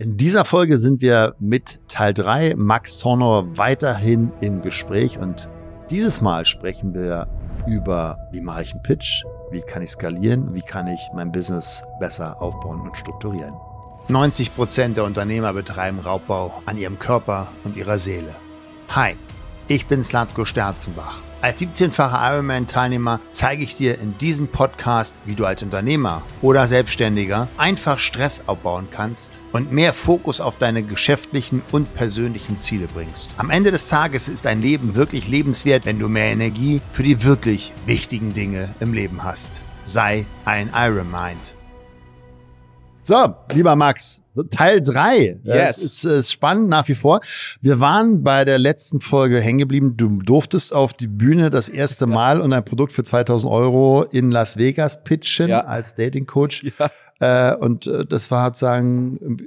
In dieser Folge sind wir mit Teil 3 Max Tornor weiterhin im Gespräch und dieses Mal sprechen wir über, wie mache ich einen Pitch, wie kann ich skalieren, wie kann ich mein Business besser aufbauen und strukturieren. 90 Prozent der Unternehmer betreiben Raubbau an ihrem Körper und ihrer Seele. Hi, ich bin Slatko Sterzenbach. Als 17-facher Ironman-Teilnehmer zeige ich dir in diesem Podcast, wie du als Unternehmer oder Selbstständiger einfach Stress abbauen kannst und mehr Fokus auf deine geschäftlichen und persönlichen Ziele bringst. Am Ende des Tages ist dein Leben wirklich lebenswert, wenn du mehr Energie für die wirklich wichtigen Dinge im Leben hast. Sei ein Ironmind. So, lieber Max, Teil 3. Yes. Es ist, ist spannend nach wie vor. Wir waren bei der letzten Folge hängen geblieben. Du durftest auf die Bühne das erste Mal und ein Produkt für 2000 Euro in Las Vegas pitchen Ja. als Dating Coach. Ja. Äh, und äh, das war sozusagen,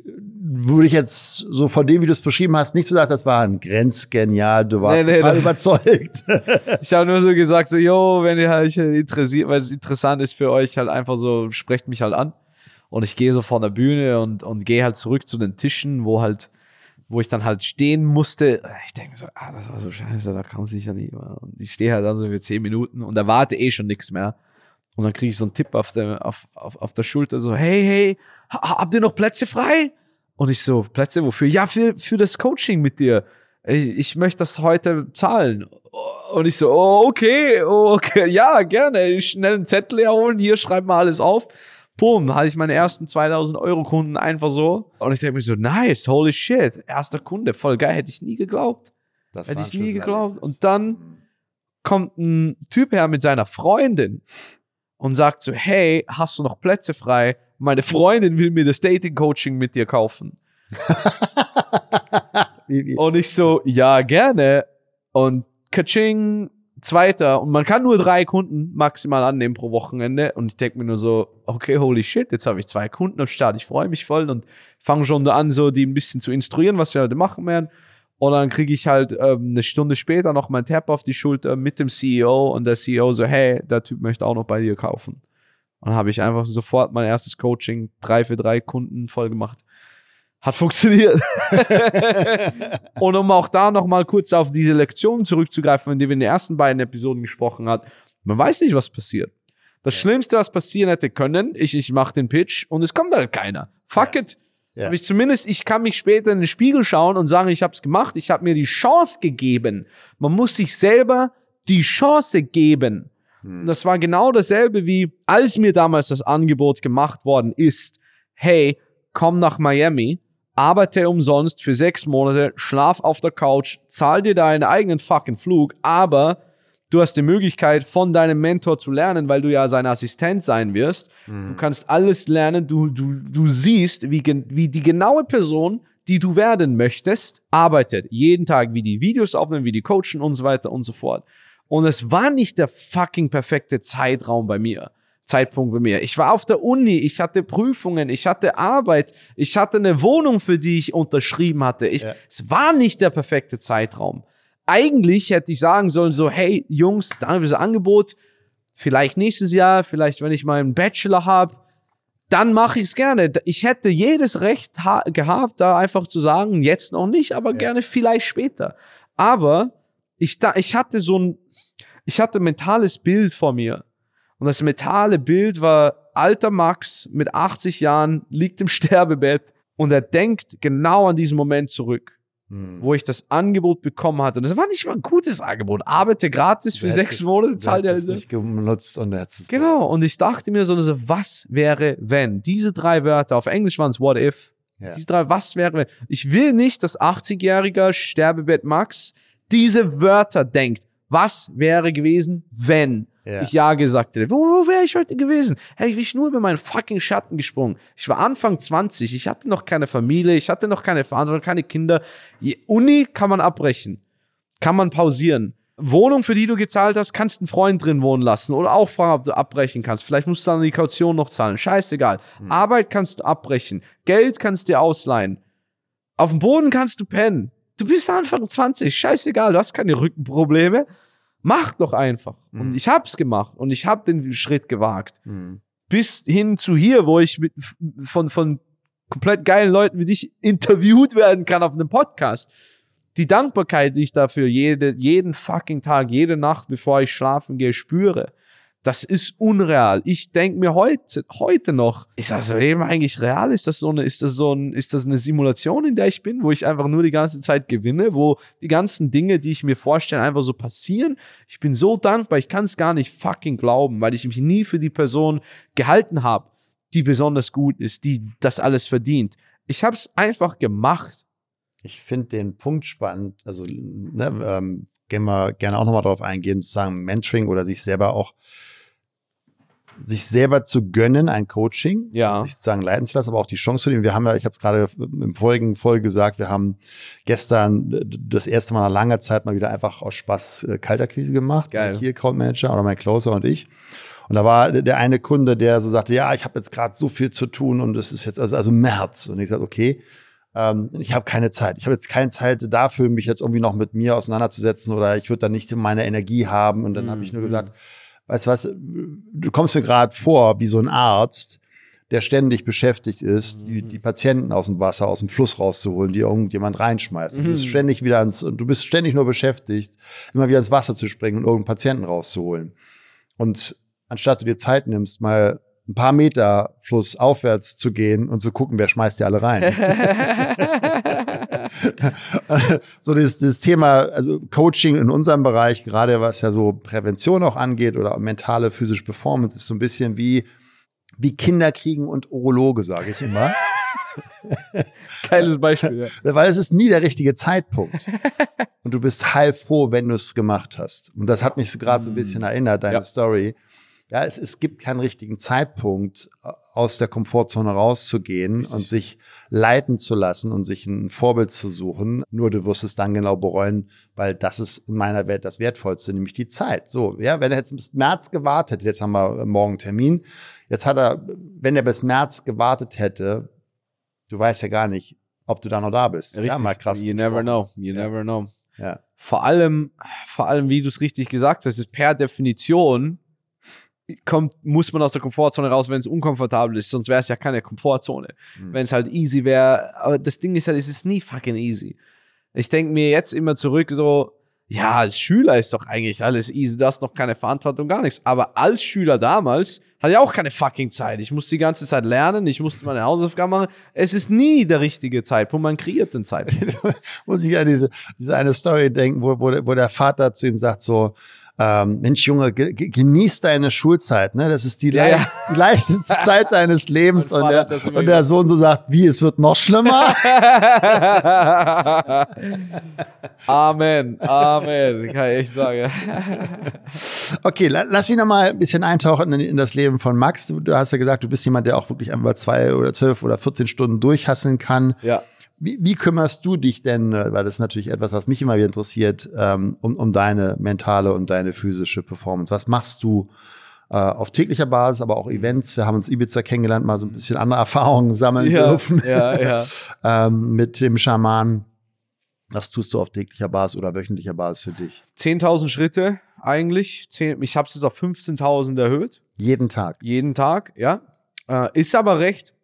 würde ich jetzt so von dem, wie du es beschrieben hast, nicht so sagen, das war ein grenzgenial. Du warst Nee, nee, total nee. überzeugt. Ich habe nur so gesagt, so, yo, wenn ihr halt interessiert, weil es interessant ist für euch, halt einfach so, sprecht mich halt an. Und ich gehe so von der Bühne und, und gehe halt zurück zu den Tischen, wo halt, wo ich dann halt stehen musste. Ich denke so, ah, das war so scheiße, da kann sich ja nicht mehr. Und ich stehe halt dann so für zehn Minuten und erwarte eh schon nichts mehr. Und dann kriege ich so einen Tipp auf der, auf, auf, auf der Schulter, so, hey, hey, ha- habt ihr noch Plätze frei? Und ich so, Plätze wofür? Ja, für, für das Coaching mit dir. Ich, ich möchte das heute zahlen. Und ich so, oh, okay, oh, okay, ja, gerne. Schnell einen Zettel herholen, hier schreib mal alles auf. Boom, hatte ich meine ersten 2000 Euro Kunden einfach so. Und ich denke mir so, nice, holy shit, erster Kunde, voll geil, hätte ich nie geglaubt. Das hätte ich nie geglaubt. Und dann kommt ein Typ her mit seiner Freundin und sagt so, hey, hast du noch Plätze frei? Meine Freundin will mir das Dating-Coaching mit dir kaufen. Und ich so, ja, gerne. Und Kaching, zweiter. Und man kann nur drei Kunden maximal annehmen pro Wochenende. Und ich denke mir nur so, okay, holy shit, jetzt habe ich zwei Kunden am Start. Ich freue mich voll und fange schon an, so die ein bisschen zu instruieren, was wir heute machen werden. Und dann kriege ich halt ähm, eine Stunde später noch meinen Tap auf die Schulter mit dem CEO und der CEO so, hey, der Typ möchte auch noch bei dir kaufen. Und dann habe ich einfach sofort mein erstes Coaching, drei für drei Kunden voll gemacht. Hat funktioniert. Und um auch da nochmal kurz auf diese Lektion zurückzugreifen, in die wir in den ersten beiden Episoden gesprochen haben, man weiß nicht, was passiert. Das Schlimmste, was passieren hätte können, ich, ich mache den Pitch und es kommt halt keiner. Fuck it. Ja. Aber ich zumindest, ich kann mich später in den Spiegel schauen und sagen, ich habe es gemacht, ich habe mir die Chance gegeben. Man muss sich selber die Chance geben. Und das war genau dasselbe wie, als mir damals das Angebot gemacht worden ist, hey, komm nach Miami, arbeite umsonst für sechs Monate, schlaf auf der Couch, zahl dir deinen eigenen fucking Flug, aber du hast die Möglichkeit, von deinem Mentor zu lernen, weil du ja sein Assistent sein wirst. Du kannst alles lernen, du, du, du siehst, wie, wie die genaue Person, die du werden möchtest, arbeitet. Jeden Tag, wie die Videos aufnehmen, wie die coachen und so weiter und so fort. Und es war nicht der fucking perfekte Zeitraum bei mir. Zeitpunkt bei mir. Ich war auf der Uni, ich hatte Prüfungen, ich hatte Arbeit, ich hatte eine Wohnung, für die ich unterschrieben hatte. Ich, Ja. Es war nicht der perfekte Zeitraum. Eigentlich hätte ich sagen sollen, so, hey Jungs, danke für das Angebot. Vielleicht nächstes Jahr, vielleicht wenn ich meinen Bachelor habe, dann mache ich es gerne. Ich hätte jedes Recht ha gehabt, da einfach zu sagen, jetzt noch nicht, aber gerne vielleicht später. Aber ich, da, ich hatte so ein, ich hatte ein mentales Bild vor mir. Und das mentale Bild war alter Max mit 80 Jahren, liegt im Sterbebett und er denkt genau an diesen Moment zurück, Hm. wo ich das Angebot bekommen hatte. Und das war nicht mal ein gutes Angebot. Arbeite gratis für sechs Monate, zahlt er nicht genutzt und es Genau. Und ich dachte mir so, so, was wäre, wenn? Diese drei Wörter, auf Englisch waren es what if. Ja. Diese drei, was wäre, wenn? Ich will nicht, dass 80-jähriger Sterbebett Max diese Wörter denkt. Was wäre gewesen, wenn Ja. ich Ja gesagt hätte? Wo, wo wäre ich heute gewesen? Hey, ich bin nur über meinen fucking Schatten gesprungen. Ich war Anfang 20, ich hatte noch keine Familie, ich hatte noch keine Verantwortung, keine Kinder. Je- Uni kann man abbrechen, kann man pausieren. Wohnung, für die du gezahlt hast, kannst einen Freund drin wohnen lassen oder auch fragen, ob du abbrechen kannst. Vielleicht musst du dann die Kaution noch zahlen. Scheißegal. Arbeit kannst du abbrechen. Geld kannst du dir ausleihen. Auf dem Boden kannst du pennen. Du bist Anfang 20. Scheißegal. Du hast keine Rückenprobleme. Mach doch einfach. Und ich hab's gemacht. Und ich hab den Schritt gewagt. Hm. Bis hin zu hier, wo ich mit, von, von komplett geilen Leuten wie dich interviewt werden kann auf einem Podcast. Die Dankbarkeit, die ich dafür jede, jeden fucking Tag, jede Nacht, bevor ich schlafen gehe, spüre, das ist unreal. Ich denke mir heute, heute noch, ist das Leben eigentlich real? Ist das so eine, ist das so ein, ist das eine Simulation, in der ich bin, wo ich einfach nur die ganze Zeit gewinne, wo die ganzen Dinge, die ich mir vorstelle, einfach so passieren? Ich bin so dankbar, ich kann es gar nicht fucking glauben, weil ich mich nie für die Person gehalten habe, die besonders gut ist, die das alles verdient. Ich habe es einfach gemacht. Ich finde den Punkt spannend, also ne, ähm, gehen wir gerne auch nochmal drauf eingehen, zu sagen, Mentoring oder sich selber auch sich selber zu gönnen, ein Coaching, Ja. sich sozusagen leiten zu lassen, aber auch die Chance zu nehmen. Wir haben ja, ich habe es gerade im vorigen Folge gesagt, wir haben gestern das erste Mal nach langer Zeit mal wieder einfach aus Spaß äh, Kalterquise gemacht. Geil. Mein Key Account Manager oder mein Closer und ich. Und da war der eine Kunde, der so sagte, ja, ich habe jetzt gerade so viel zu tun und es ist jetzt also, also März. Und ich sagte, okay, ähm, ich habe keine Zeit. Ich habe jetzt keine Zeit dafür, mich jetzt irgendwie noch mit mir auseinanderzusetzen oder ich würde dann nicht meine Energie haben. Und dann habe ich nur gesagt, weißt du was, du kommst mir gerade vor wie so ein Arzt, der ständig beschäftigt ist, die, die Patienten aus dem Wasser, aus dem Fluss rauszuholen, die irgendjemand reinschmeißt. Du bist ständig wieder ans, du bist ständig nur beschäftigt, immer wieder ins Wasser zu springen und irgendeinen Patienten rauszuholen. Und anstatt du dir Zeit nimmst, mal ein paar Meter flussaufwärts zu gehen und zu gucken, wer schmeißt die alle rein. so das, das Thema, also Coaching in unserem Bereich, gerade was ja so Prävention auch angeht oder mentale, physische Performance, ist so ein bisschen wie, wie Kinder kriegen und Urologe, sage ich immer. Geiles Beispiel. Ja. Weil es ist nie der richtige Zeitpunkt. Und du bist heilfroh, wenn du es gemacht hast. Und das hat mich so gerade so ein bisschen erinnert, deine Ja. Story. Ja, es, es gibt keinen richtigen Zeitpunkt, äh, aus der Komfortzone rauszugehen und sich leiten zu lassen und sich ein Vorbild zu suchen. Nur du wirst es dann genau bereuen, weil das ist in meiner Welt das Wertvollste, nämlich die Zeit. So, ja, wenn er jetzt bis März gewartet, jetzt haben wir morgen Termin. Jetzt hat er, wenn er bis März gewartet hätte, du weißt ja gar nicht, ob du da noch da bist. Ja, mal krass. You never know. You Ja. never know. Ja. Vor allem, vor allem, wie du es richtig gesagt hast, ist per Definition kommt, muss man aus der Komfortzone raus, wenn es unkomfortabel ist, sonst wäre es ja keine Komfortzone. Hm. Wenn es halt easy wäre, aber das Ding ist halt, es ist nie fucking easy. Ich denke mir jetzt immer zurück so, ja, als Schüler ist doch eigentlich alles easy, du hast noch keine Verantwortung, gar nichts. Aber als Schüler damals hatte ich auch keine fucking Zeit. Ich musste die ganze Zeit lernen, ich musste meine Hausaufgaben machen. Es ist nie der richtige Zeitpunkt, man kreiert den Zeitpunkt. Muss ich an diese, diese eine Story denken, wo, wo, wo der Vater zu ihm sagt so, ähm, Mensch, Junge, ge ge- genieß deine Schulzeit, ne? Das ist die, Ja, lei ja. die leichteste Zeit deines Lebens. Und der, und der. Sohn so sagt, wie, es wird noch schlimmer? Amen, Amen, kann ich echt sagen. Okay, la lass mich noch mal ein bisschen eintauchen in, in das Leben von Max. Du, du hast ja gesagt, du bist jemand, der auch wirklich einmal zwei oder zwölf oder 14 Stunden durchhasseln kann. Ja. Wie, wie kümmerst du dich denn, äh, weil das ist natürlich etwas, was mich immer wieder interessiert, ähm, um, um deine mentale und deine physische Performance? Was machst du äh, auf täglicher Basis, aber auch Events? Wir haben uns Ibiza kennengelernt, mal so ein bisschen andere Erfahrungen sammeln Ja, dürfen ja, ja. ähm, mit dem Schaman. Was tust du auf täglicher Basis oder wöchentlicher Basis für dich? 10.000 Schritte eigentlich. Zehn, ich habe es jetzt auf 15.000 erhöht. Jeden Tag. Jeden Tag, ja. Äh, ist aber recht,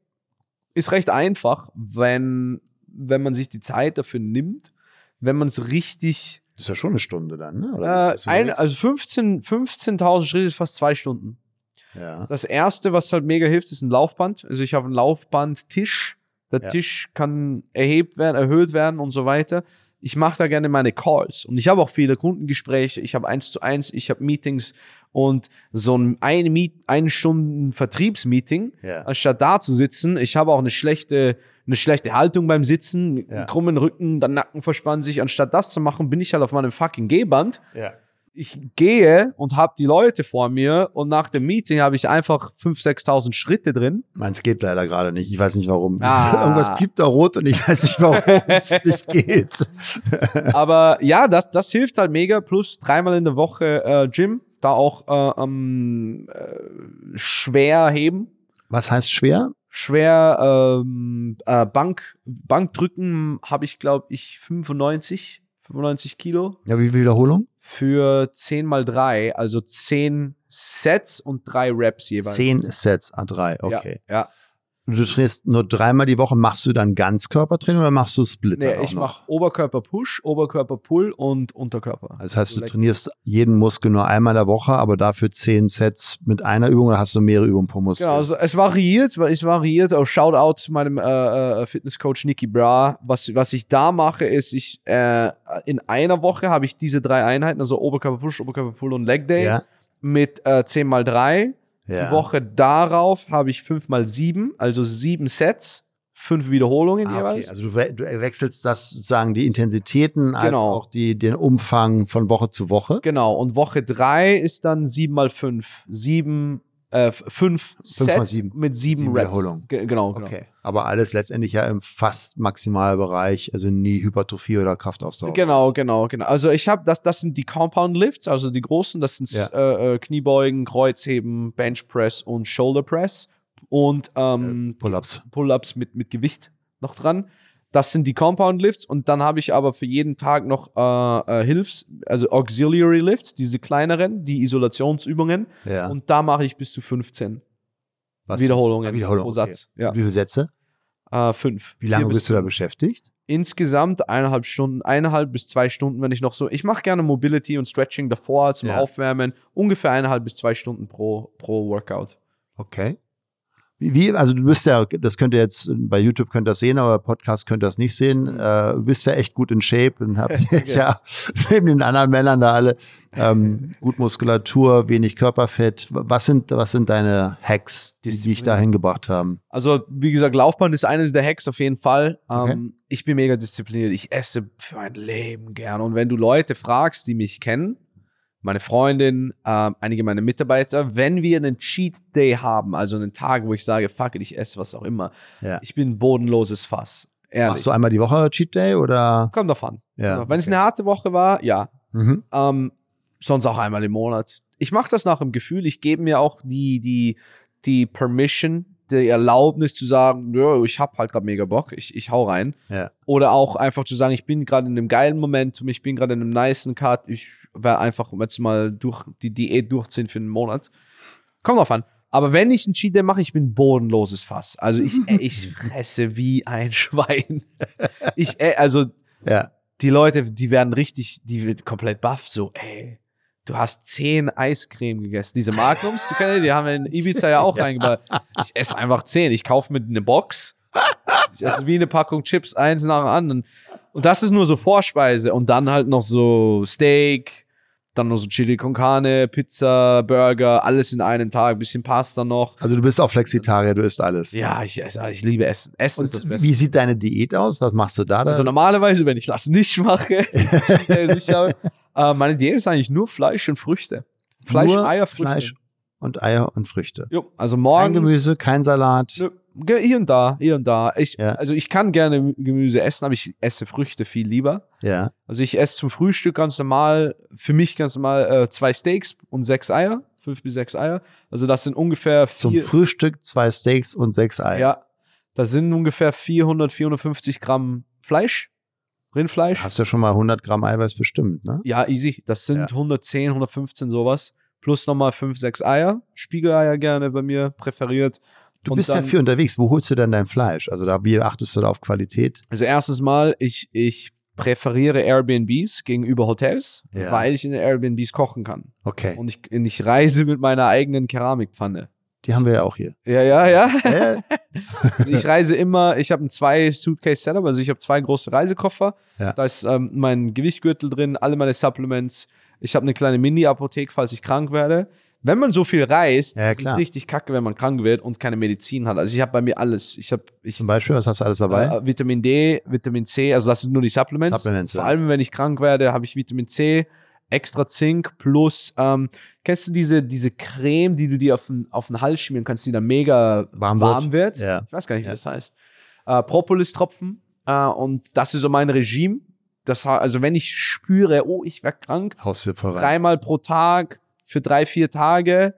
ist recht einfach, wenn, wenn man sich die Zeit dafür nimmt, wenn man es richtig, Das ist ja schon eine Stunde dann, ne? Oder äh, ein, also 15 15.000 Schritte ist fast zwei Stunden. ja. Das erste, was halt mega hilft, ist ein Laufband. Also ich habe einen Laufbandtisch. Der Ja. Tisch kann erhebt werden, erhöht werden und so weiter. Ich mache da gerne meine Calls und ich habe auch viele Kundengespräche. Ich habe eins zu eins, ich habe Meetings und so ein eine, Meet, eine Stunden Vertriebsmeeting, Ja. anstatt da zu sitzen. Ich habe auch eine schlechte eine schlechte Haltung beim Sitzen, Ja. krummen Rücken, der Nacken verspannt sich. Anstatt das zu machen, bin ich halt auf meinem fucking G-Band ja. ich gehe und habe die Leute vor mir und nach dem Meeting habe ich einfach 5.000, 6.000 Schritte drin. Meins geht leider gerade nicht. Ich weiß nicht warum. Ah. Irgendwas piept da rot und ich weiß nicht, warum es nicht geht. Aber ja, das, das hilft halt mega. Plus dreimal in der Woche äh, Gym, da auch äh, am äh, schwer heben. Was heißt schwer? Schwer ähm, äh, Bank, Bankdrücken habe ich, glaube ich, 95, 95 Kilo Ja, wie viel Wiederholung? für 10 mal 3, also 10 Sets und 3 Reps jeweils. Zehn Sets A3, okay. Ja, ja. Du trainierst nur dreimal die Woche. Machst du dann Ganzkörpertraining oder machst du Split? Nee, ich mache Oberkörper-Push, Oberkörper-Pull und Unterkörper. Das heißt, du trainierst jeden Muskel nur einmal in der Woche, aber dafür zehn Sets mit einer Übung oder hast du mehrere Übungen pro Muskel? Genau, also es variiert, weil es variiert. Auch Shoutout zu meinem äh, äh, Fitnesscoach Nicky Bra. Was, was ich da mache, ist, ich äh, in einer Woche habe ich diese drei Einheiten, also Oberkörper Push, Oberkörper Pull und Leg Day ja, mit äh, 10 mal 3. ja. Die Woche darauf habe ich 5 mal 7, also sieben Sets, fünf Wiederholungen Ah, okay. jeweils. Also du, we du wechselst das sozusagen die Intensitäten als Genau. auch die, den Umfang von Woche zu Woche. Genau, und Woche 3 ist dann 7 mal 5. 7, äh, 5 Fünf mal Sets sieben. mit 7 Sieben Reps. Wiederholungen. Ge genau, genau. Okay. Aber alles letztendlich ja im fast Maximalbereich, also nie Hypertrophie oder Kraftausdauer. Genau, genau, genau. Also ich habe das, das sind die Compound Lifts, also die großen, das sind Ja. äh, äh, Kniebeugen, Kreuzheben, Bench Press und Shoulder Press und ähm, Pull-ups. Pull-ups mit, mit Gewicht noch dran. Das sind die Compound Lifts und dann habe ich aber für jeden Tag noch äh, äh, Hilfs, also Auxiliary Lifts, diese kleineren, die Isolationsübungen Ja. und da mache ich bis zu 15 Was- Wiederholungen Ah, Wiederholung, pro okay. Satz. Ja, Wie viele Sätze? äh, fünf. Wie lange bist du da beschäftigt? insgesamt eineinhalb Stunden, eineinhalb bis zwei Stunden, wenn ich noch so. Ich mache gerne Mobility und Stretching davor zum Ja. Aufwärmen. Ungefähr eineinhalb bis zwei Stunden pro, pro Workout. Okay. Wie, also du bist ja, das könnt ihr jetzt bei YouTube könnt ihr das sehen, aber Podcast könnt ihr das nicht sehen. Mhm. Äh, du bist ja echt gut in Shape und habt ja neben den anderen Männern da alle ähm, gut Muskulatur, wenig Körperfett. Was sind, was sind deine Hacks, die, die dich dahin gebracht haben? Also, wie gesagt, Laufbahn ist eines der Hacks auf jeden Fall. Okay. Ähm, ich bin mega diszipliniert. Ich esse für mein Leben gern. Und wenn du Leute fragst, die mich kennen, meine Freundin, ähm, einige meiner Mitarbeiter, wenn wir einen Cheat Day haben, also einen Tag, wo ich sage, fuck it, ich esse was auch immer, Ja. ich bin ein bodenloses Fass. Ehrlich. Machst du einmal die Woche Cheat Day oder? Kommt davon. Ja. Wenn es eine harte Woche war, ja. Mhm. Ähm, sonst auch einmal im Monat. Ich mache das nach dem Gefühl. Ich gebe mir auch die, die, die Permission, die Erlaubnis zu sagen, ich habe halt gerade mega Bock, ich, ich hau rein. Ja. Oder auch einfach zu sagen, ich bin gerade in einem geilen Momentum, ich bin gerade in einem nicen Cut, ich werde einfach jetzt mal durch die Diät durchziehen für einen Monat. Kommt drauf an. Aber wenn ich einen Cheat Day mache, ich bin ein bodenloses Fass. Also ich, ich fresse wie ein Schwein. Ich, also Ja. die Leute, die werden richtig, die wird komplett baff, so, ey, du hast zehn Eiscreme gegessen. Diese Magnums, du kennst die, die haben wir in Ibiza ja auch reingebaut. Ich esse einfach zehn. Ich kaufe mit eine Box. Ich esse wie eine Packung Chips, eins nach dem anderen. Und das ist nur so Vorspeise. Und dann halt noch so Steak, dann noch so Chili con Carne, Pizza, Burger, alles in einem Tag, bisschen Pasta noch. Also du bist auch Flexitarier, du isst alles. Ja, ich esse, ich liebe Essen. Essen ist das Und Beste. wie sieht deine Diät aus? Was machst du da? da? Also normalerweise, wenn ich das nicht mache, äh, meine Diät ist eigentlich nur Fleisch und Früchte. Fleisch, Nur Eier, Früchte. Fleisch und Eier und Früchte. Jo, also Kein morgens. Gemüse, kein Salat. Nö, hier und da, hier und da. Ich, Ja. Also ich kann gerne Gemüse essen, aber ich esse Früchte viel lieber. Ja. Also ich esse zum Frühstück ganz normal, für mich ganz normal äh, zwei Steaks und sechs Eier, fünf bis sechs Eier. Also das sind ungefähr Zum vier, Frühstück zwei Steaks und sechs Eier. ja, das sind ungefähr 400, 450 Gramm Fleisch, Rindfleisch. Hast ja schon mal 100 Gramm Eiweiß bestimmt, ne? Ja, easy. Das sind Ja. 110, 115 sowas. Plus nochmal 5, 6 Eier. Spiegeleier gerne bei mir präferiert. Du Und bist ja dann- viel unterwegs. Wo holst du denn dein Fleisch? Also da, wie achtest du da auf Qualität? Also erstes Mal, ich, ich präferiere Airbnbs gegenüber Hotels, Ja. weil ich in den Airbnbs kochen kann. Okay. Und ich, und ich reise mit meiner eigenen Keramikpfanne. Die haben wir ja auch hier. Ja, ja, ja. Äh, Also ich reise immer, ich habe ein zwei Suitcase Setup, also ich habe zwei große Reisekoffer. Ja. Da ist ähm, mein Gewichtgürtel drin, alle meine Supplements. Ich habe eine kleine Mini-Apotheke, falls ich krank werde. Wenn man so viel reist, Ja, ist es richtig kacke, wenn man krank wird und keine Medizin hat. Also ich habe bei mir alles. Ich habe ich, zum Beispiel, was hast du alles dabei? äh, Vitamin D, Vitamin C, also das sind nur die Supplements. Supplements. Vor allem, wenn ich krank werde, habe ich Vitamin C, extra Zink plus, ähm, kennst du diese, diese Creme, die du dir auf den, auf den Hals schmieren kannst, die dann mega Warm warm, wird? wird? Ja. Ich weiß gar nicht, Ja. wie das heißt. Äh, Propolis-Tropfen. Äh, und das ist so mein Regime. Das, also wenn ich spüre, oh, ich werde krank, dreimal pro Tag für drei, vier Tage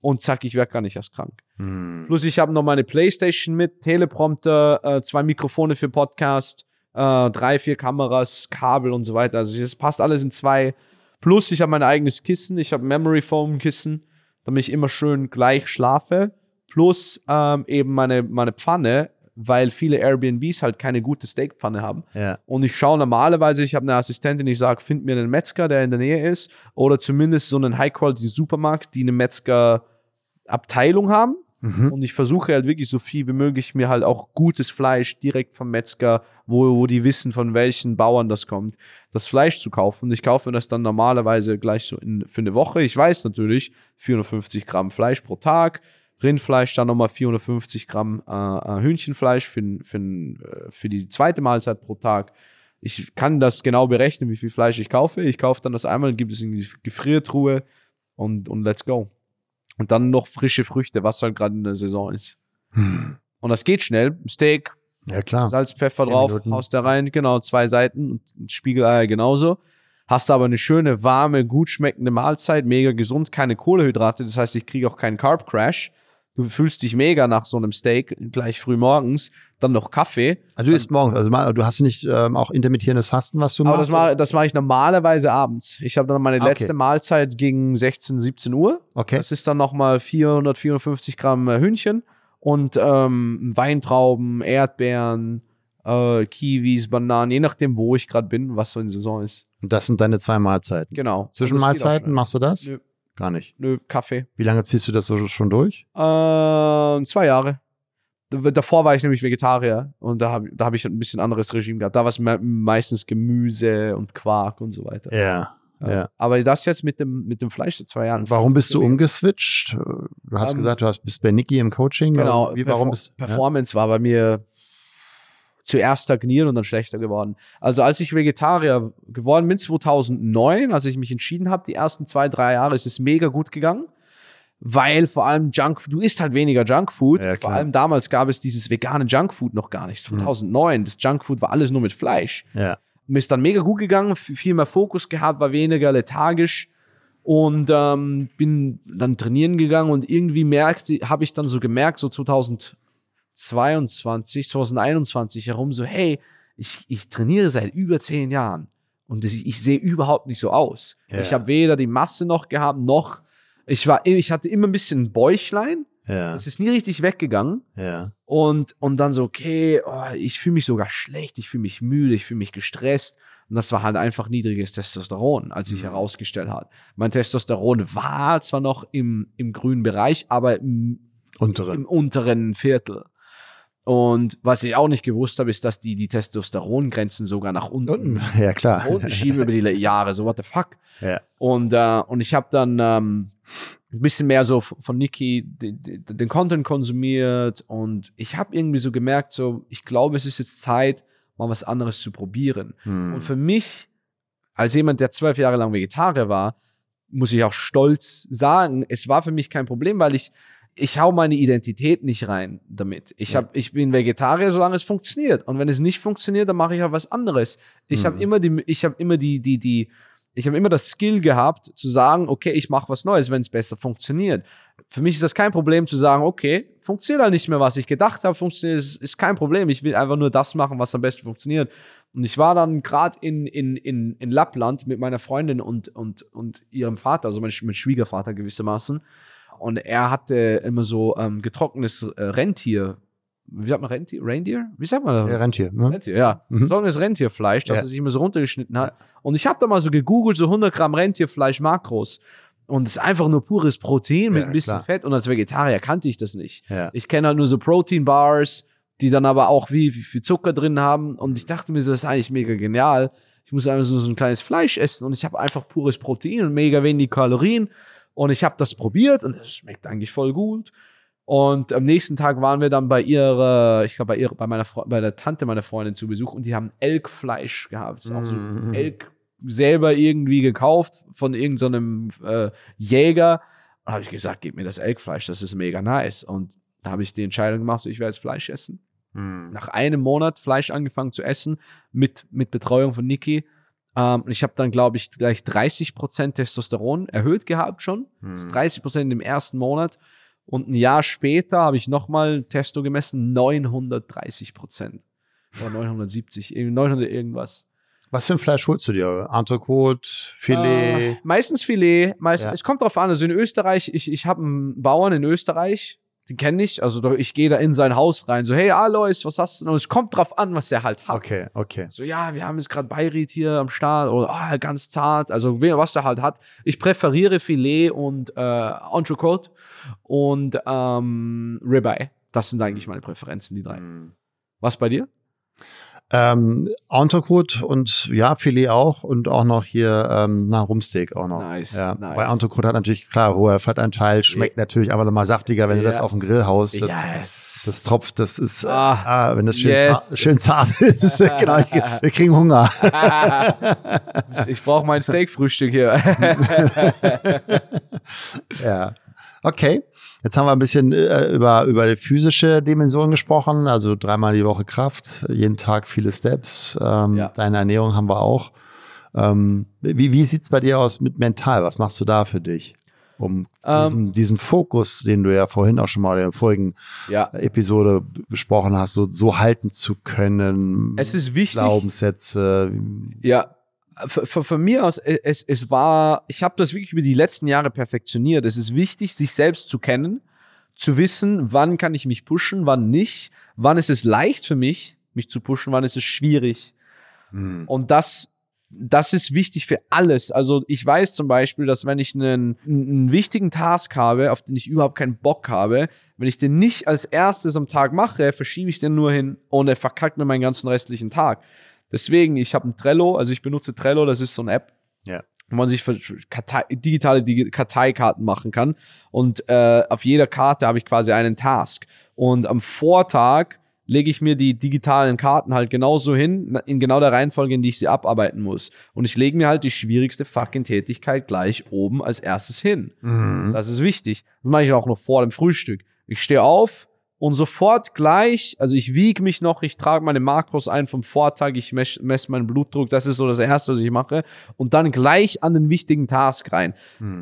und zack, ich werde gar nicht erst krank. Hm. Plus ich habe noch meine Playstation mit, Teleprompter, äh, zwei Mikrofone für Podcast, äh, drei, vier Kameras, Kabel und so weiter. Also es passt alles in zwei. Plus ich habe mein eigenes Kissen, ich habe Memory Foam Kissen, damit ich immer schön gleich schlafe. plus ähm, eben meine, meine Pfanne, weil viele Airbnbs halt keine gute Steakpfanne haben. Ja. Und ich schaue normalerweise, ich habe eine Assistentin, ich sage, find mir einen Metzger, der in der Nähe ist, oder zumindest so einen High-Quality-Supermarkt, die eine Metzger-Abteilung haben. Mhm. Und ich versuche halt wirklich so viel wie möglich mir halt auch gutes Fleisch direkt vom Metzger, wo, wo die wissen, von welchen Bauern das kommt, das Fleisch zu kaufen. Und ich kaufe mir das dann normalerweise gleich so in, für eine Woche. Ich weiß natürlich, 450 Gramm Fleisch pro Tag. Rindfleisch, dann nochmal 450 Gramm äh, äh, Hühnchenfleisch für, für, äh, für die zweite Mahlzeit pro Tag. Ich kann das genau berechnen, wie viel Fleisch ich kaufe. Ich kaufe dann das einmal, gibt es in die Gefriertruhe und, und let's go. Und dann noch frische Früchte, was halt gerade in der Saison ist. Und das geht schnell. Steak, Ja, klar. Salz, Pfeffer drauf, Minuten. haust da rein, genau, zwei Seiten und Spiegeleier genauso. Hast aber eine schöne, warme, gut schmeckende Mahlzeit, mega gesund, keine Kohlehydrate, das heißt, ich kriege auch keinen Carb Crash. Du fühlst dich mega nach so einem Steak, gleich früh morgens, dann noch Kaffee. Also du isst morgens, also mal- du hast nicht ähm, auch intermittierendes Fasten, was du Aber machst? das mache das mach ich normalerweise abends. Ich habe dann meine Ah, okay. letzte Mahlzeit gegen 16, 17 Uhr. Okay. Das ist dann nochmal 400, 450 Gramm äh, Hühnchen und ähm, Weintrauben, Erdbeeren, äh, Kiwis, Bananen, je nachdem, wo ich gerade bin, was so in Saison ist. Und das sind deine zwei Mahlzeiten. Genau. Zwischenmahlzeiten, Und das machst du das? schnell. Gar nicht. Nö, Kaffee. Wie lange ziehst du das so schon durch? Äh, zwei Jahre. Davor war ich nämlich Vegetarier und da habe da hab ich ein bisschen anderes Regime gehabt. Da war es me meistens Gemüse und Quark und so weiter. Ja. Ja. Aber das jetzt mit dem, mit dem Fleisch seit zwei Jahren. Warum bist du umgeswitcht? Du hast Ähm, gesagt, du hast, bist bei Niki im Coaching. Genau, Wie, warum Perfor- bist ja? Performance war bei mir zuerst stagniert und dann schlechter geworden. Also als ich Vegetarier geworden bin, 2009, als ich mich entschieden habe, die ersten zwei, drei Jahre ist es mega gut gegangen, weil vor allem Junk, du isst halt weniger Junkfood. Ja, vor allem damals gab es dieses vegane Junkfood noch gar nicht. 2009, das Junkfood war alles nur mit Fleisch. Ja. Mir ist dann mega gut gegangen, viel mehr Fokus gehabt, war weniger lethargisch und ähm, bin dann trainieren gegangen und irgendwie merkte, habe ich dann so gemerkt, so 2022, 2021 herum, so hey, ich, ich trainiere seit über zehn Jahren und ich, ich sehe überhaupt nicht so aus. Ja. Ich habe weder die Masse noch gehabt, noch ich war, ich hatte immer ein bisschen ein Bäuchlein. Ja. Es ist nie richtig weggegangen. Ja. Und, und dann so, okay, oh, ich fühle mich sogar schlecht, ich fühle mich müde, ich fühle mich gestresst. Und das war halt einfach niedriges Testosteron, als sich Mhm. herausgestellt hat. Mein Testosteron war zwar noch im, im grünen Bereich, aber im, Unteren. im unteren Viertel. Und was ich auch nicht gewusst habe, ist, dass die die Testosterongrenzen sogar nach unten, Unten. Ja, klar. unten schieben über die Jahre. So, what the fuck? Ja. Und, äh, und ich habe dann ähm, ein bisschen mehr so von Niki den, Content konsumiert und ich habe irgendwie so gemerkt, so, ich glaube, es ist jetzt Zeit, mal was anderes zu probieren. Und Hm. für mich, als jemand, der zwölf Jahre lang Vegetarier war, muss ich auch stolz sagen, es war für mich kein Problem, weil ich, ich hau meine Identität nicht rein damit. Ich, Ja. hab, ich bin Vegetarier, solange es funktioniert. Und wenn es nicht funktioniert, dann mache ich auch was anderes. Ich Mhm. habe immer die, ich habe immer die, die, die, ich habe immer das Skill gehabt, zu sagen, okay, ich mache was Neues, wenn es besser funktioniert. Für mich ist das kein Problem zu sagen, okay, funktioniert halt nicht mehr, was ich gedacht habe, funktioniert, ist, ist kein Problem. Ich will einfach nur das machen, was am besten funktioniert. Und ich war dann gerade in, in, in, in Lappland mit meiner Freundin und, und, und ihrem Vater, also mein, mein Schwiegervater gewissermaßen. Und er hatte immer so ähm, getrocknetes äh, Rentier. Wie sagt man Rentier? Reindeer? Wie sagt man das? Ja, Rentier. Ne? Rentier, ja. Mhm. Trockenes Rentierfleisch, das Ja. er sich immer so runtergeschnitten hat. Und ich habe da mal so gegoogelt, so 100 Gramm Rentierfleisch Makros. Und es ist einfach nur pures Protein mit Ja, ein bisschen klar. Fett. Und als Vegetarier kannte ich das nicht. Ja. Ich kenne halt nur so Protein-Bars, die dann aber auch wie, wie viel Zucker drin haben. Und ich dachte mir so, das ist eigentlich mega genial. Ich muss einfach so, so ein kleines Fleisch essen und ich habe einfach pures Protein und mega wenig Kalorien. Und ich habe das probiert und es schmeckt eigentlich voll gut. Und am nächsten Tag waren wir dann bei ihrer, ich glaube, bei ihrer, bei meiner Fre bei der Tante meiner Freundin zu Besuch und die haben Elkfleisch gehabt. Das ist auch so Mhm. Elk selber irgendwie gekauft von irgendeinem äh, Jäger. Und habe ich gesagt, gib mir das Elkfleisch, das ist mega nice. Und da habe ich die Entscheidung gemacht, so, ich werde jetzt Fleisch essen. Hm. Nach einem Monat Fleisch angefangen zu essen mit, mit Betreuung von Niki. Ähm, und ich habe dann, glaube ich, gleich 30% Testosteron erhöht gehabt schon. Hm. 30% im ersten Monat. Und ein Jahr später habe ich nochmal Testo gemessen, 930 Prozent. Oder 970, irgendwie 900 irgendwas. Was für ein Fleisch holst du dir? Entrecote, Filet? Äh, meistens Filet. Meist, Ja. Es kommt drauf an. Also in Österreich, ich, ich habe einen Bauern in Österreich, den kenne ich, also ich gehe da in sein Haus rein, so, hey Alois, was hast du denn? Und es kommt drauf an, was er halt hat. Okay, okay. So, ja, wir haben jetzt gerade Beirut hier am Start oder ah, ganz zart, also was der halt hat. Ich präferiere Filet und äh, Entrecote und ähm, Ribeye. Das sind eigentlich meine Präferenzen, die drei. Was bei dir? Ähm, Entrecote und ja, Filet auch und auch noch hier, ähm, na, Rumsteak auch noch. Nice, Ja. nice. Bei Entrecote hat natürlich, klar, hoher Fettanteil, schmeckt natürlich aber nochmal saftiger, wenn du Ja. das auf dem Grill haust. Das, yes. das tropft, das ist, äh, Ah, ah, wenn das schön, yes. zart, schön zart ist. genau, ich, wir kriegen Hunger. ich brauche mein Steakfrühstück hier. Ja. Okay, jetzt haben wir ein bisschen äh, über, über die physische Dimension gesprochen, also dreimal die Woche Kraft, jeden Tag viele Steps, ähm, Ja. deine Ernährung haben wir auch. Ähm, wie wie sieht's bei dir aus mit mental? Was machst du da für dich? Um Ähm. diesen, diesen Fokus, den du ja vorhin auch schon mal in der vorigen ja. Episode besprochen hast, so, so halten zu können. Es ist wichtig. Glaubenssätze. Ja, von, mir aus, äh, es, es war, ich habe das wirklich über die letzten Jahre perfektioniert. Es ist wichtig, sich selbst zu kennen, zu wissen, wann kann ich mich pushen, wann nicht, wann ist es leicht für mich, mich zu pushen, wann ist es schwierig. Hm. Und das, das ist wichtig für alles. Also ich weiß zum Beispiel, dass wenn ich einen, einen wichtigen Task habe, auf den ich überhaupt keinen Bock habe, wenn ich den nicht als erstes am Tag mache, verschiebe ich den nur hin und er verkackt mir meinen ganzen restlichen Tag. Deswegen, ich habe ein Trello, also ich benutze Trello, das ist so eine App, Ja. wo man sich für Kartei, digitale Digi- Karteikarten machen kann. Und äh, auf jeder Karte habe ich quasi einen Task. Und am Vortag lege ich mir die digitalen Karten halt genauso hin, in genau der Reihenfolge, in die ich sie abarbeiten muss. Und ich lege mir halt die schwierigste fucking Tätigkeit gleich oben als erstes hin. Mhm. Das ist wichtig. Das mache ich auch noch vor dem Frühstück. Ich stehe auf und sofort gleich, also ich wiege mich noch, ich trage meine Makros ein vom Vortag, ich messe mess meinen Blutdruck, das ist so das Erste, was ich mache. Und dann gleich an den wichtigen Task rein.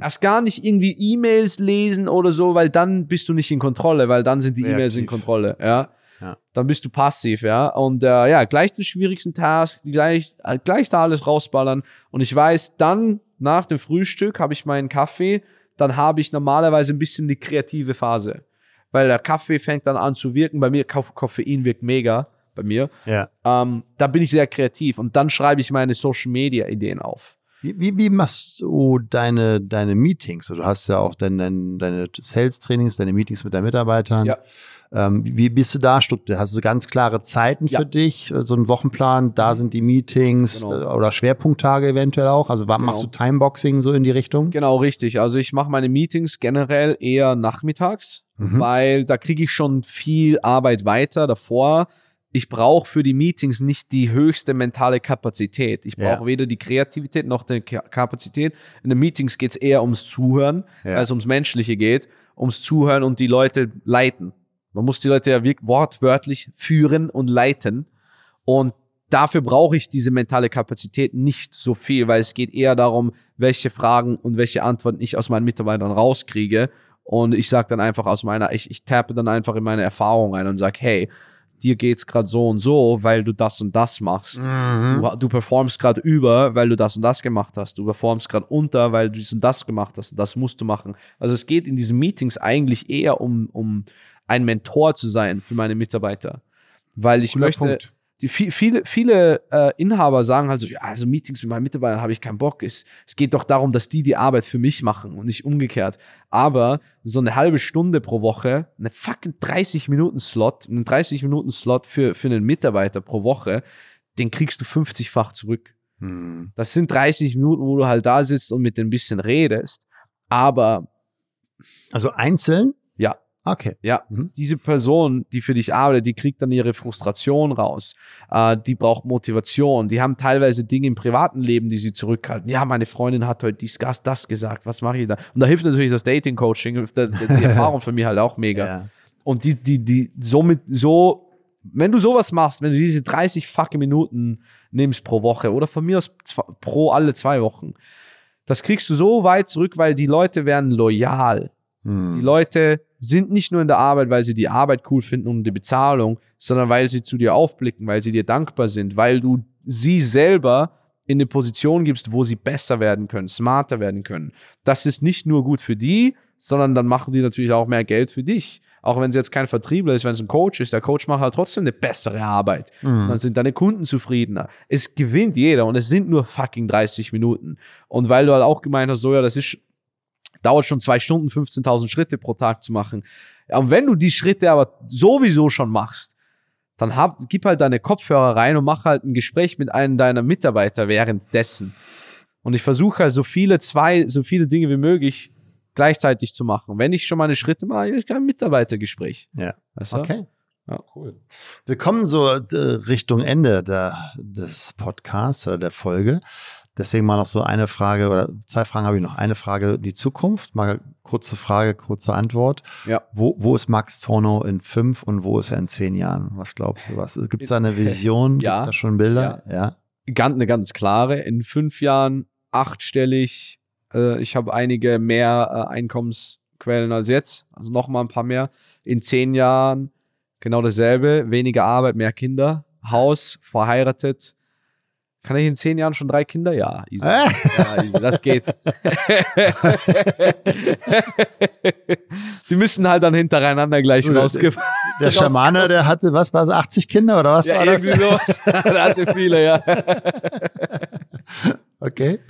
Erst gar nicht irgendwie E-Mails lesen oder so, weil dann bist du nicht in Kontrolle, weil dann sind die E-Mails in. Kontrolle, ja. Ja. Dann bist du passiv, ja. Und äh, ja, gleich den schwierigsten Task, gleich, äh, gleich da alles rausballern. Und ich weiß, dann nach dem Frühstück habe ich meinen Kaffee, dann habe ich normalerweise ein bisschen die kreative Phase. Weil der Kaffee fängt dann an zu wirken. Bei mir, Koff- Koffein wirkt mega bei mir. Ja. Ähm, da bin ich sehr kreativ und dann schreibe ich meine Social Media Ideen auf. Wie, wie, wie machst du deine, deine Meetings? Du hast ja auch dein, dein, deine Sales-Trainings, deine Meetings mit deinen Mitarbeitern. Ja. Ähm, wie bist du da strukturiert? Hast du ganz klare Zeiten Ja. für dich? äh, So einen Wochenplan, da sind die Meetings Genau. äh, oder Schwerpunkttage eventuell auch? Also wa- machst du Timeboxing so in die Richtung? Genau, richtig. Also ich mache meine Meetings generell eher nachmittags, Mhm. weil da kriege ich schon viel Arbeit weiter davor. Ich brauche für die Meetings nicht die höchste mentale Kapazität. Ich brauche Ja. weder die Kreativität noch die Ka- Kapazität. In den Meetings geht es eher ums Zuhören, Ja. als ums Menschliche geht, ums Zuhören und die Leute leiten. Man muss die Leute ja wortwörtlich führen und leiten. Und dafür brauche ich diese mentale Kapazität nicht so viel, weil es geht eher darum, welche Fragen und welche Antworten ich aus meinen Mitarbeitern rauskriege. Und ich sage dann einfach aus meiner, ich, ich tappe dann einfach in meine Erfahrung ein und sage, hey, dir geht's gerade so und so, weil du das und das machst. Mhm. Du, du performst gerade über, weil du das und das gemacht hast. Du performst gerade unter, weil du dies und das gemacht hast. Und das musst du machen. Also es geht in diesen Meetings eigentlich eher um, um ein Mentor zu sein für meine Mitarbeiter. Weil ich Cooler möchte, Punkt. Die, viel- viele, viele äh, Inhaber sagen halt so, ja, also Meetings mit meinen Mitarbeitern habe ich keinen Bock. Es, es geht doch darum, dass die die Arbeit für mich machen und nicht umgekehrt. Aber so eine halbe Stunde pro Woche, eine fucking 30 Minuten Slot, einen 30 Minuten Slot für, für einen Mitarbeiter pro Woche, den kriegst du 50-fach zurück. Mhm. Das sind 30 Minuten, wo du halt da sitzt und mit ein bisschen redest. Aber Also einzeln? ja, Okay. ja, Mhm. diese Person, die für dich arbeitet, die kriegt dann ihre Frustration raus. Äh, die braucht Motivation. Die haben teilweise Dinge im privaten Leben, die sie zurückhalten. Ja, meine Freundin hat heute dies, das, das gesagt. Was mache ich da? Und da hilft natürlich das Dating-Coaching, die, Erfahrung für mich halt auch mega. Ja. Und die, die, die, somit, so, wenn du sowas machst, wenn du diese 30 fucking Minuten nimmst pro Woche oder von mir aus pro alle zwei Wochen, das kriegst du so weit zurück, weil die Leute werden loyal. Die Mhm. Leute sind nicht nur in der Arbeit, weil sie die Arbeit cool finden und die Bezahlung, sondern weil sie zu dir aufblicken, weil sie dir dankbar sind, weil du sie selber in eine Position gibst, wo sie besser werden können, smarter werden können. Das ist nicht nur gut für die, sondern dann machen die natürlich auch mehr Geld für dich. Auch wenn es jetzt kein Vertriebler ist, wenn es ein Coach ist, der Coach macht halt trotzdem eine bessere Arbeit. Mhm. Dann sind deine Kunden zufriedener. Es gewinnt jeder und es sind nur fucking 30 Minuten. Und weil du halt auch gemeint hast, so ja, das ist, dauert schon zwei Stunden, 15.000 Schritte pro Tag zu machen. Und wenn du die Schritte aber sowieso schon machst, dann hab, gib halt deine Kopfhörer rein und mach halt ein Gespräch mit einem deiner Mitarbeiter währenddessen. Und ich versuche halt so viele zwei, so viele Dinge wie möglich gleichzeitig zu machen. Wenn ich schon meine Schritte mache, ich kann ein Mitarbeitergespräch. Ja. Weißt du? Okay. Ja. Cool. Wir kommen so äh, Richtung Ende der, des Podcasts oder der Folge. Deswegen mal noch so eine Frage oder zwei Fragen habe ich noch. Eine Frage, die Zukunft. Mal kurze Frage, kurze Antwort. Ja. Wo, wo ist Max Torno in fünf und wo ist er in zehn Jahren? Was glaubst du? Was gibt es da eine Vision? Ja. Gibt es da schon Bilder? Ja. Ganz, eine ganz klare. In fünf Jahren achtstellig. Äh, ich habe einige mehr äh, Einkommensquellen als jetzt. Also noch mal ein paar mehr. In zehn Jahren genau dasselbe. Weniger Arbeit, mehr Kinder. Haus, verheiratet. Kann ich in zehn Jahren schon drei Kinder? Ja, easy. Äh? Ja, easy. Das geht. Die müssen halt dann hintereinander gleich Oder- rausge Der Schamane, der hatte, was war es, 80 Kinder oder was Ja, war das? irgendwie sowas. da hatte viele, ja. Okay.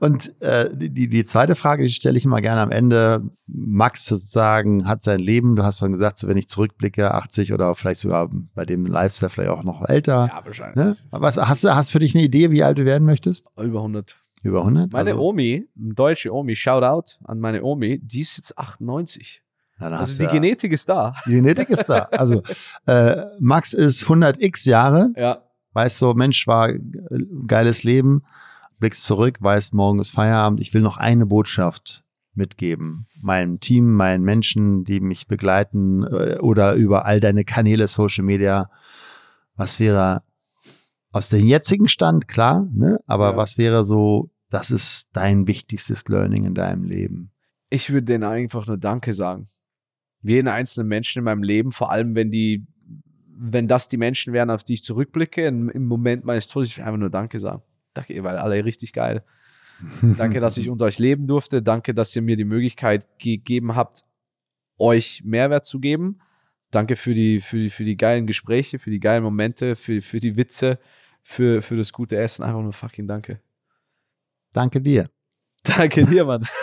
Und äh, die, die zweite Frage, die stelle ich immer gerne am Ende. Max sozusagen hat sein Leben, du hast vorhin gesagt, so wenn ich zurückblicke, 80 oder vielleicht sogar bei dem Lifestyle vielleicht auch noch älter. Ja, wahrscheinlich. Ne? Was, hast du hast für dich eine Idee, wie alt du werden möchtest? Über 100. Über 100? Meine also, Omi, deutsche Omi, Shoutout an meine Omi, die ist jetzt 98. ja, dann hast Also du die ja- Genetik ist da. die Genetik ist da. Also äh, Max ist 100 x Jahre, Ja. weißt so, Mensch, war äh, geiles Leben, blickst zurück, weißt, morgen ist Feierabend. Ich will noch eine Botschaft mitgeben. Meinem Team, meinen Menschen, die mich begleiten äh, oder über all deine Kanäle, Social Media. Was wäre aus dem jetzigen Stand, klar, ne? aber Ja. was wäre so, das ist dein wichtigstes Learning in deinem Leben? Ich würde denen einfach nur Danke sagen. Jeden einzelnen Menschen in meinem Leben, vor allem wenn die, wenn das die Menschen wären, auf die ich zurückblicke, im, im Moment meines Todes, ich will einfach nur Danke sagen. Danke, ihr wart alle richtig geil. Danke, dass ich unter euch leben durfte. Danke, dass ihr mir die Möglichkeit gegeben habt, euch Mehrwert zu geben. Danke für die, für die, für die geilen Gespräche, für die geilen Momente, für, für die Witze, für, für das gute Essen. Einfach nur fucking Danke. Danke dir. Danke dir, Mann.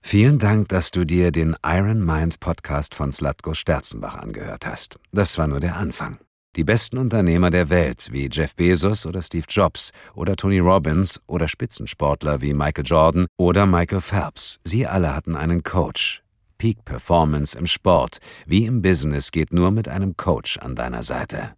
Vielen Dank, dass du dir den Iron Mind Podcast von Slatko Sterzenbach angehört hast. Das war nur der Anfang. Die besten Unternehmer der Welt wie Jeff Bezos oder Steve Jobs oder Tony Robbins oder Spitzensportler wie Michael Jordan oder Michael Phelps, sie alle hatten einen Coach. Peak Performance im Sport wie im Business geht nur mit einem Coach an deiner Seite.